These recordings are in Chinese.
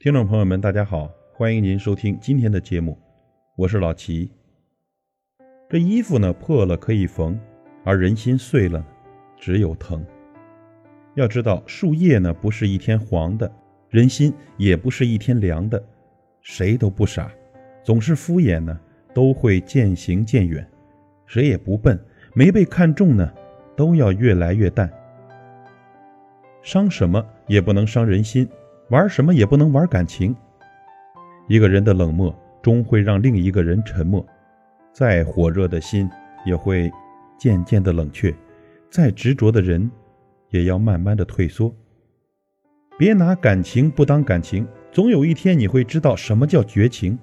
听众朋友们，大家好，欢迎您收听今天的节目，我是老齐。这衣服呢破了可以缝，而人心碎了，只有疼。要知道，树叶呢不是一天黄的，人心也不是一天凉的，谁都不傻，总是敷衍呢，都会渐行渐远。谁也不笨，没被看中呢，都要越来越淡。伤什么也不能伤人心，玩什么也不能玩感情。一个人的冷漠，终会让另一个人沉默。再火热的心，也会渐渐的冷却；再执着的人，也要慢慢的退缩。别拿感情不当感情，总有一天你会知道什么叫绝情。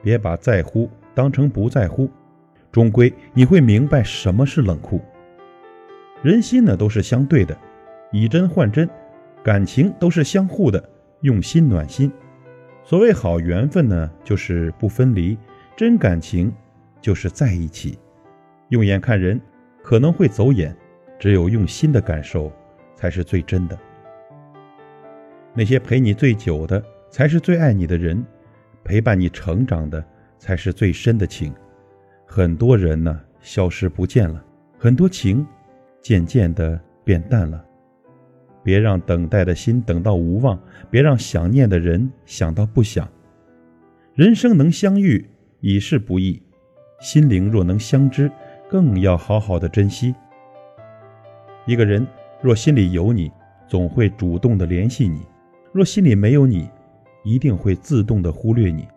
别把在乎当成不在乎，终归你会明白什么是冷酷。人心呢，都是相对的。以真换真，感情都是相互的，用心暖心。所谓好缘分呢，就是不分离；真感情就是在一起。用眼看人可能会走眼，只有用心的感受才是最真的。那些陪你最久的，才是最爱你的人；陪伴你成长的，才是最深的情。很多人呢，消失不见了；很多情，渐渐的变淡了。别让等待的心等到无望，别让想念的人想到不想。人生能相遇已是不易，心灵若能相知，更要好好的珍惜。一个人若心里有你，总会主动的联系你；若心里没有你，一定会自动的忽略你。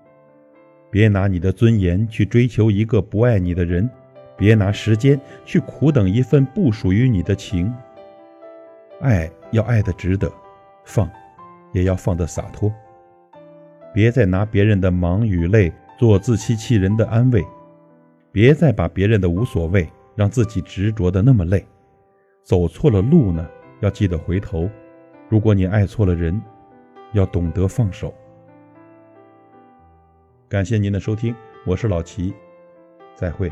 别拿你的尊严去追求一个不爱你的人，别拿时间去苦等一份不属于你的情。爱要爱的值得，放也要放得洒脱。别再拿别人的忙与累做自欺欺人的安慰，别再把别人的无所谓让自己执着的那么累。走错了路呢，要记得回头。如果你爱错了人，要懂得放手。感谢您的收听，我是老齐，再会。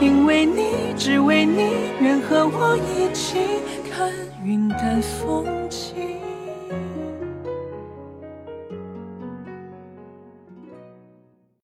因为你，只为你，愿和我一起看云淡风轻。